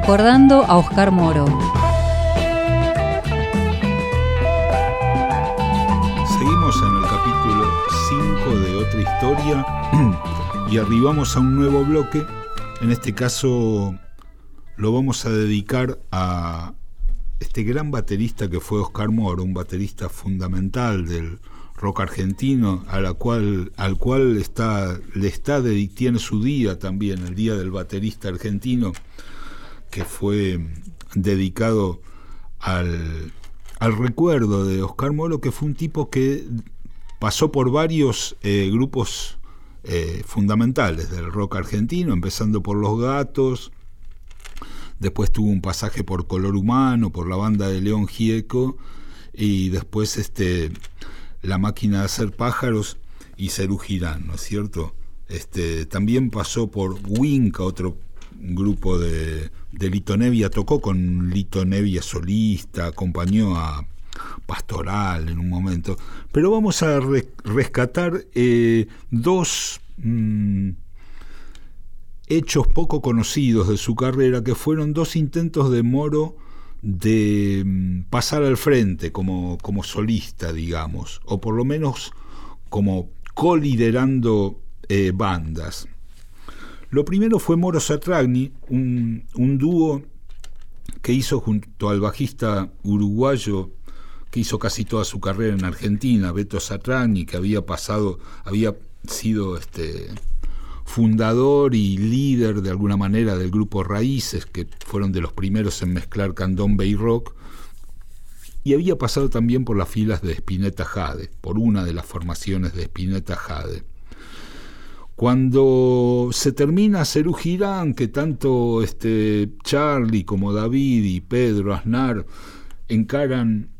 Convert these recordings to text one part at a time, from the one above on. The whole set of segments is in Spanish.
recordando a Oscar Moro. Seguimos en el capítulo 5 de otra historia y arribamos a un nuevo bloque. En este caso lo vamos a dedicar a este gran baterista que fue Oscar Moro, un baterista fundamental del rock argentino, a la cual, al cual está, le está tiene su día también, el Día del Baterista Argentino, que fue dedicado al, al recuerdo de Oscar Moro, que fue un tipo que pasó por varios eh, grupos eh, fundamentales del rock argentino, empezando por Los Gatos, después tuvo un pasaje por Color Humano, por la banda de León Gieco, y después este la máquina de hacer pájaros y Cerú Girán, ¿no es cierto? Este, también pasó por Winca, otro grupo de, de Lito Nevia, tocó con Lito Nevia solista, acompañó a Pastoral en un momento, pero vamos a rescatar eh, dos mm, hechos poco conocidos de su carrera, que fueron dos intentos de Moro de mm, pasar al frente como, como solista, digamos, o por lo menos como coliderando eh, bandas. Lo primero fue Moro Satragni, un, dúo que hizo junto al bajista uruguayo que hizo casi toda su carrera en Argentina, Beto Satragni, que había pasado, había sido este fundador y líder de alguna manera del grupo Raíces, que fueron de los primeros en mezclar candombe y rock, y había pasado también por las filas de Spinetta Jade, por una de las formaciones de Spinetta Jade. Cuando se termina Cerú Girán, que tanto este Charlie como David y Pedro Aznar encaran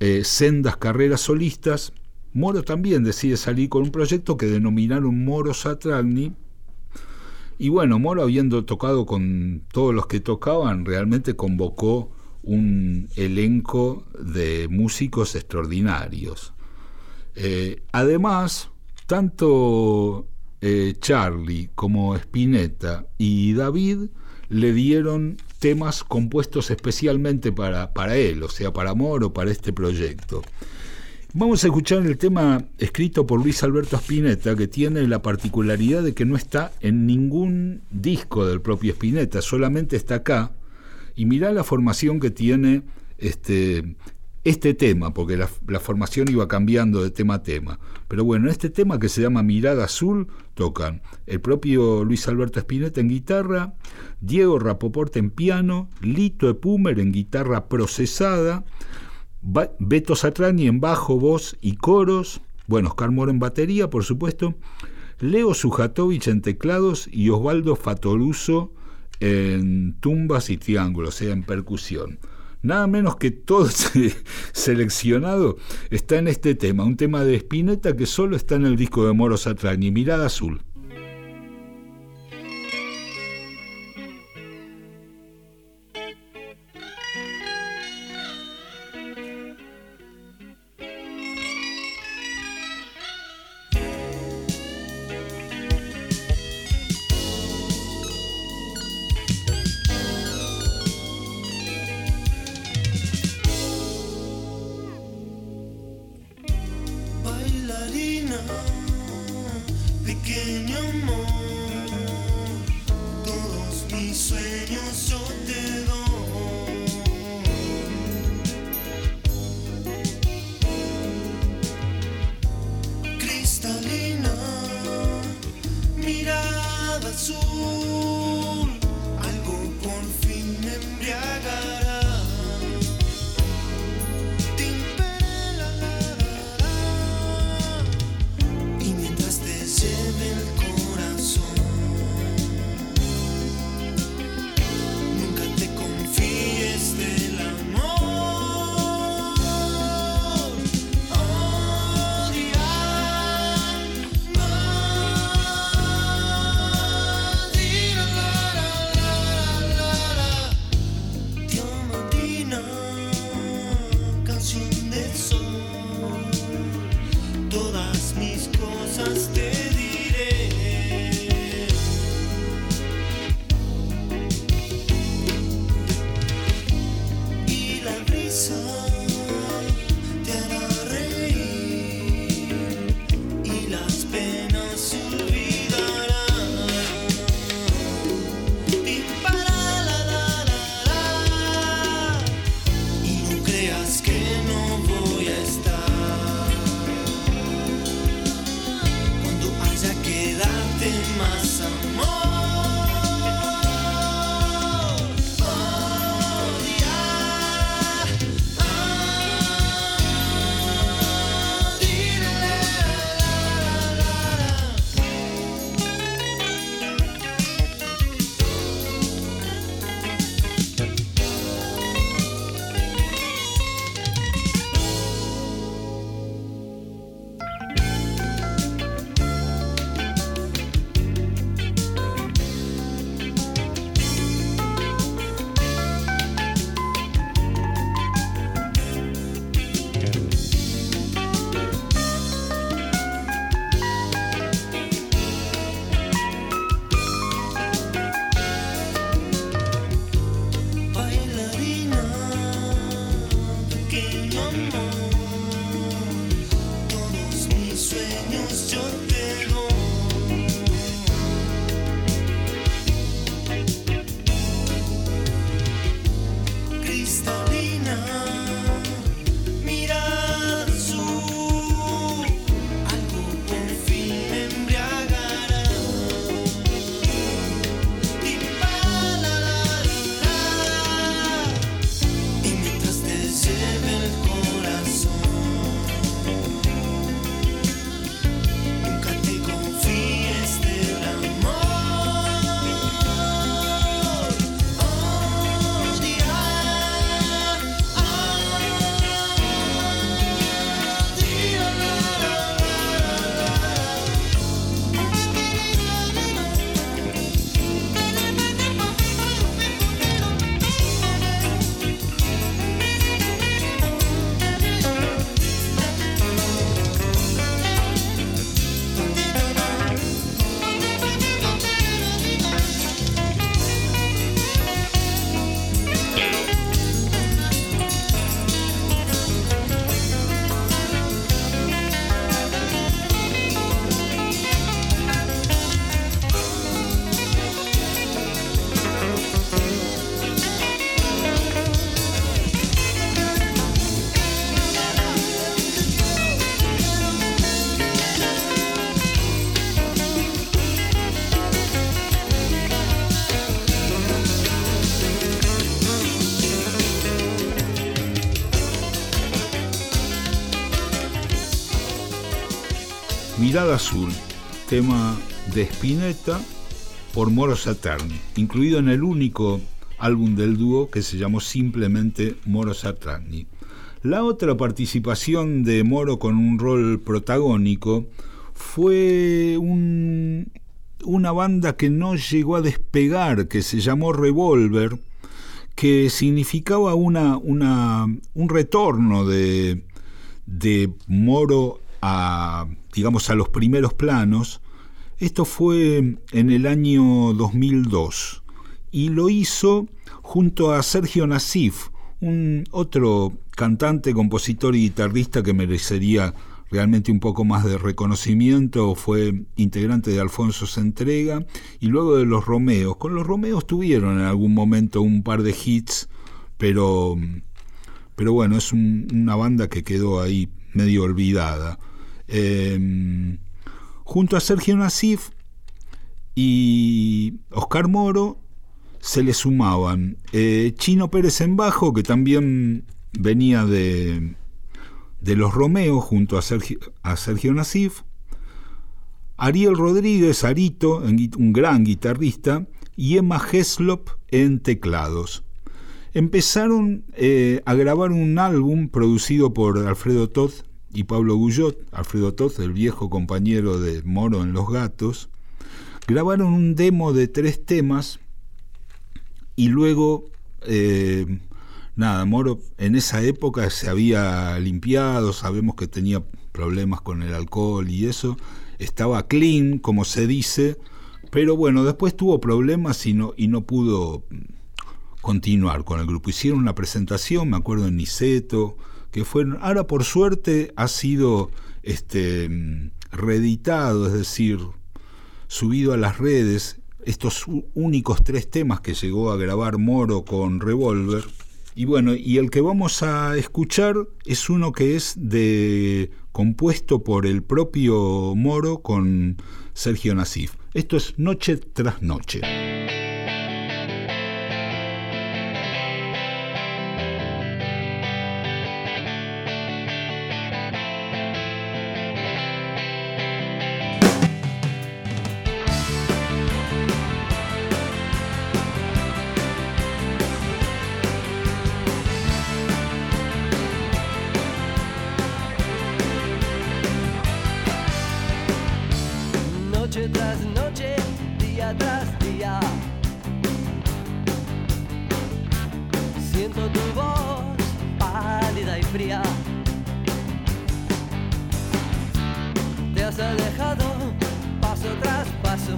eh, sendas carreras solistas, Moro también decide salir con un proyecto que denominaron Moro Satragni. Y bueno, Moro habiendo tocado con todos los que tocaban, realmente convocó un elenco de músicos extraordinarios. Eh, además, tanto eh, Charlie como Spinetta y David le dieron temas compuestos especialmente para, para él, o sea, para Moro, para este proyecto. Vamos a escuchar el tema escrito por Luis Alberto Spinetta, que tiene la particularidad de que no está en ningún disco del propio Spinetta, solamente está acá. Y mirá la formación que tiene este, este tema, porque la, formación iba cambiando de tema a tema. Pero bueno, este tema que se llama Mirada Azul, tocan el propio Luis Alberto Spinetta en guitarra, Diego Rapoporte en piano, Lito Epumer en guitarra procesada, Beto Satrani en bajo, voz y coros, bueno, Oscar Moro en batería, por supuesto, Leo Sujatovich en teclados y Osvaldo Fatoruso en tumbas y triángulos, o sea, en percusión. Nada menos que todo seleccionado está en este tema, un tema de Spinetta que solo está en el disco de Moro Satrani, Mirada Azul. azul. Mirada Azul, tema de Spinetta por Moro Saturni, incluido en el único álbum del dúo que se llamó simplemente Moro Saturni. La otra participación de Moro con un rol protagónico fue una banda que no llegó a despegar, que se llamó Revolver, que significaba un retorno de, de Moro a digamos, a los primeros planos. Esto fue en el año 2002 y lo hizo junto a Sergio Nasif, un otro cantante, compositor y guitarrista que merecería realmente un poco más de reconocimiento, fue integrante de Alfonso Entrega y luego de los Romeos. Con los Romeos tuvieron en algún momento un par de hits, pero, pero bueno, es una banda que quedó ahí medio olvidada. Em, junto a Sergio Nasif y Oscar Moro se le sumaban eh, Chino Pérez en bajo, que también venía de, de los Romeos junto a Sergio, a Sergio Nasif, Ariel Rodríguez, Arito, un gran guitarrista, y Emma Heslop en teclados. Empezaron eh, a grabar un álbum producido por Alfredo Todd y Pablo Guyot, Alfredo Toz, el viejo compañero de Moro en Los Gatos, grabaron un demo de tres temas y luego, eh, nada, Moro en esa época se había limpiado, sabemos que tenía problemas con el alcohol y eso, estaba clean, como se dice, pero bueno, después tuvo problemas y no, y no pudo continuar con el grupo. Hicieron una presentación, me acuerdo en Niceto, que fueron, ahora por suerte ha sido este, reeditado, es decir, subido a las redes estos únicos tres temas que llegó a grabar Moro con Revolver. Y bueno, y el que vamos a escuchar es uno que es de compuesto por el propio Moro con Sergio Nasif. Esto es Noche tras Noche. Te has alejado paso tras paso.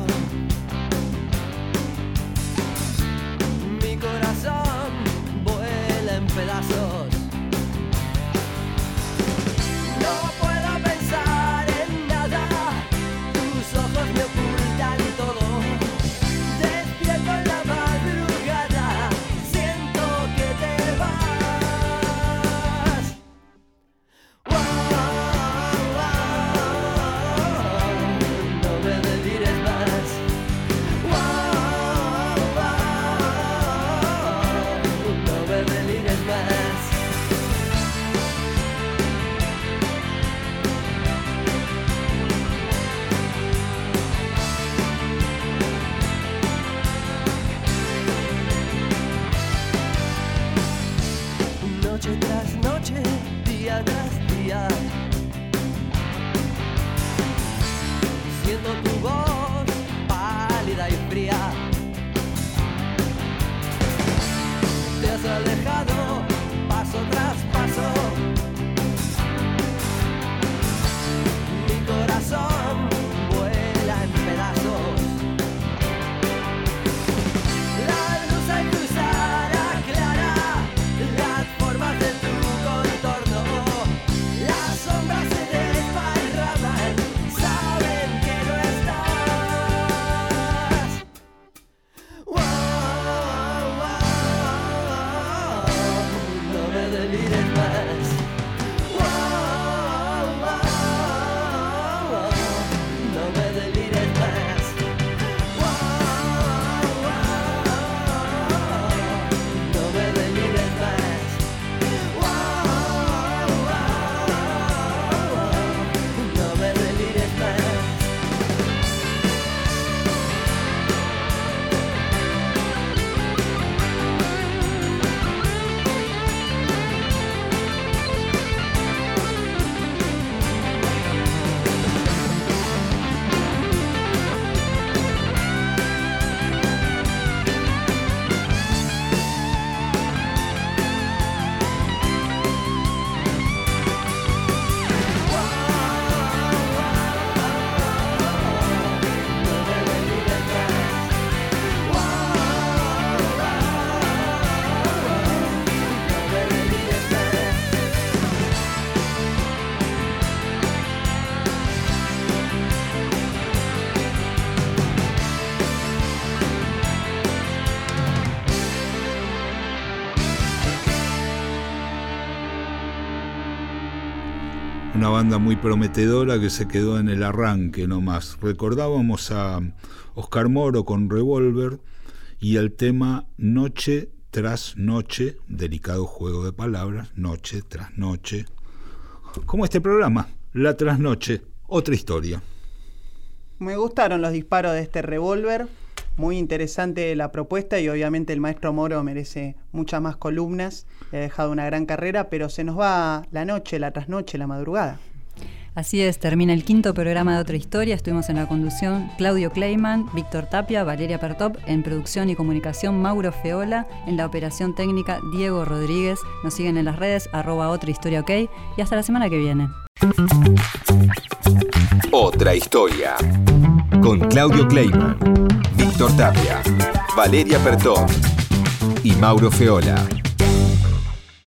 Mi corazón vuela en pedazos. Una muy prometedora que se quedó en el arranque nomás. Recordábamos a Oscar Moro con Revolver y el tema Noche tras Noche, delicado juego de palabras, Noche tras Noche. Como este programa, La Trasnoche, otra historia. Me gustaron los disparos de este revólver, muy interesante la propuesta y obviamente el maestro Moro merece muchas más columnas. Ha dejado una gran carrera, pero se nos va la noche, la trasnoche, la madrugada. Así es, termina el quinto programa de Otra Historia. Estuvimos en la conducción Claudio Kleiman, Víctor Tapia, Valeria Pertop, en producción y comunicación Mauro Feola, en la operación técnica Diego Rodríguez. Nos siguen en las redes arroba Otra Historia OK y hasta la semana que viene. Otra Historia con Claudio Kleiman, Víctor Tapia, Valeria Pertop y Mauro Feola.